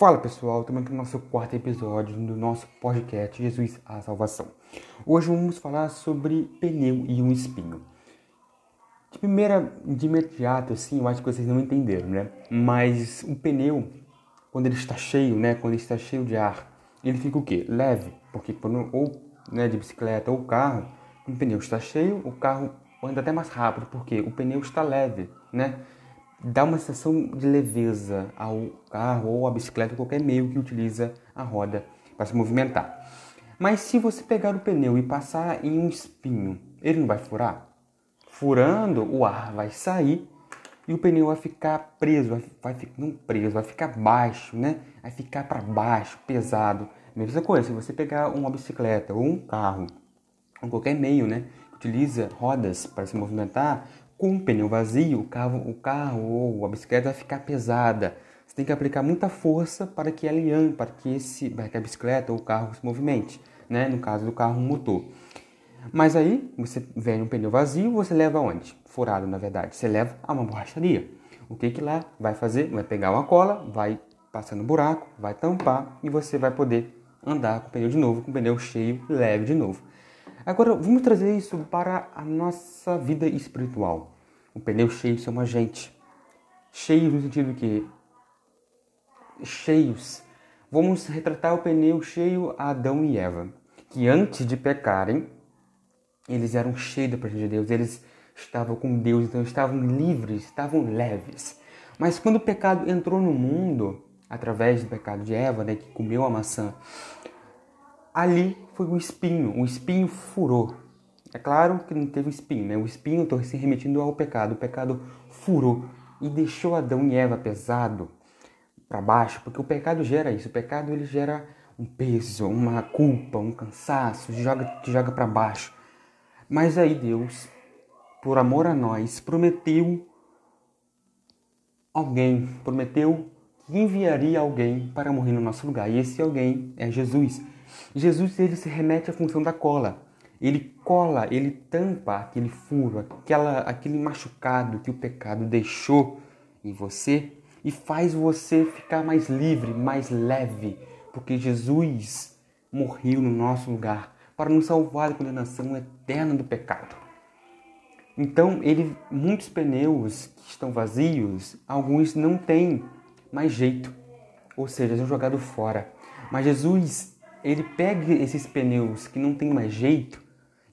Fala pessoal, estamos aqui no nosso quarto episódio do nosso podcast Jesus a Salvação. Hoje vamos falar sobre pneu e um espinho. De primeira, de imediato, assim, eu acho que vocês não entenderam, né? Mas o pneu, quando ele está cheio, né? Quando ele está cheio de ar, ele fica o quê? Leve, porque quando ou né, de bicicleta ou carro, o pneu está cheio, o carro anda até mais rápido, porque o pneu está leve, né? Dá uma sensação de leveza ao carro ou à bicicleta, qualquer meio que utiliza a roda para se movimentar. Mas se você pegar o pneu e passar em um espinho, ele não vai furar? Furando, o ar vai sair e o pneu vai ficar preso, vai, vai não preso, vai ficar baixo, né? Vai ficar para baixo, pesado. Mesma coisa, se você pegar uma bicicleta ou um carro, ou qualquer meio, né, que utiliza rodas para se movimentar, com o pneu vazio, o carro, o carro ou a bicicleta vai ficar pesada. Você tem que aplicar muita força para que ela ande, para que, esse, para que a bicicleta ou o carro se movimente, né? no caso do carro, um motor. Mas aí, você vem um pneu vazio, você leva aonde? Furado, na verdade. Você leva a uma borracharia. O que que lá vai fazer? Vai pegar uma cola, vai passar no buraco, vai tampar e você vai poder andar com o pneu de novo, com o pneu cheio, leve de novo. Agora, vamos trazer isso para a nossa vida espiritual. O pneu cheio somos a gente. Cheios no sentido que cheios. Vamos retratar o pneu cheio a Adão e Eva, que antes de pecarem, eles eram cheios da presença de Deus, eles estavam com Deus, então estavam livres, estavam leves. Mas quando o pecado entrou no mundo, através do pecado de Eva, né, que comeu a maçã, ali foi o espinho, o espinho furou. É claro que não teve espinho, né? O espinho estou se remetindo ao pecado. O pecado furou e deixou Adão e Eva pesado para baixo, porque o pecado gera isso. O pecado ele gera um peso, uma culpa, um cansaço, te joga, joga para baixo. Mas aí Deus, por amor a nós, prometeu alguém, prometeu que enviaria alguém para morrer no nosso lugar. E esse alguém é Jesus. Jesus ele se remete à função da cola. Ele cola, ele tampa aquele furo, aquela, aquele machucado que o pecado deixou em você e faz você ficar mais livre, mais leve, porque Jesus morreu no nosso lugar para nos salvar da condenação eterna do pecado. Então, ele, muitos pneus que estão vazios, alguns não têm mais jeito, ou seja, são jogados fora. Mas Jesus ele pega esses pneus que não tem mais jeito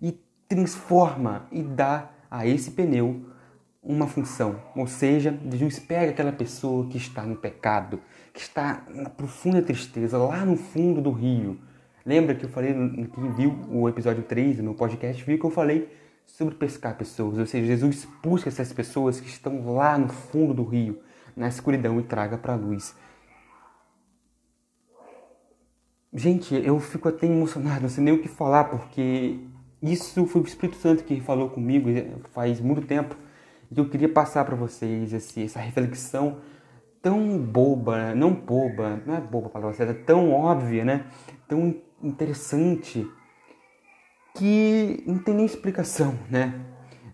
e transforma e dá a esse pneu uma função. Ou seja, Jesus pega aquela pessoa que está no pecado, que está na profunda tristeza, lá no fundo do rio. Lembra que eu falei, quem viu o episódio 3 no podcast, viu que eu falei sobre pescar pessoas. Ou seja, Jesus busca essas pessoas que estão lá no fundo do rio, na escuridão e traga para a luz. Gente, eu fico até emocionado, não sei nem o que falar, porque isso foi o Espírito Santo que falou comigo faz muito tempo. E eu queria passar para vocês esse, essa reflexão tão boba, não boba, não é boba a palavra certa, tão óbvia, né? Tão interessante, que não tem nem explicação, né?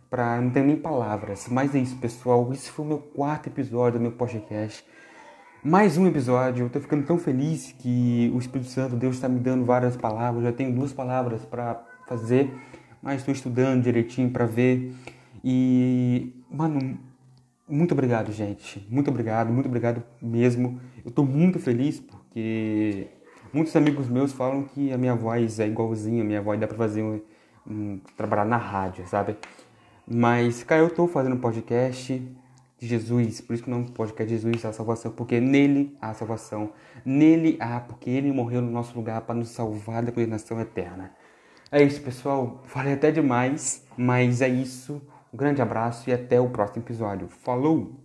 Pra, não tem nem palavras. Mas é isso, pessoal. Esse foi o meu quarto episódio do meu podcast mais um episódio. Eu tô ficando tão feliz que o Espírito Santo, Deus está me dando várias palavras. Eu já tenho duas palavras para fazer, mas estou estudando direitinho para ver. E, mano, muito obrigado, gente. Muito obrigado, muito obrigado mesmo. Eu tô muito feliz porque muitos amigos meus falam que a minha voz é igualzinha, a minha voz dá para fazer um, um, trabalhar na rádio, sabe? Mas, cara, eu tô fazendo podcast de Jesus, por isso que não pode que Jesus a salvação, porque nele há salvação, nele há, porque ele morreu no nosso lugar para nos salvar da condenação eterna. É isso, pessoal. Falei até demais, mas é isso. Um grande abraço e até o próximo episódio. Falou!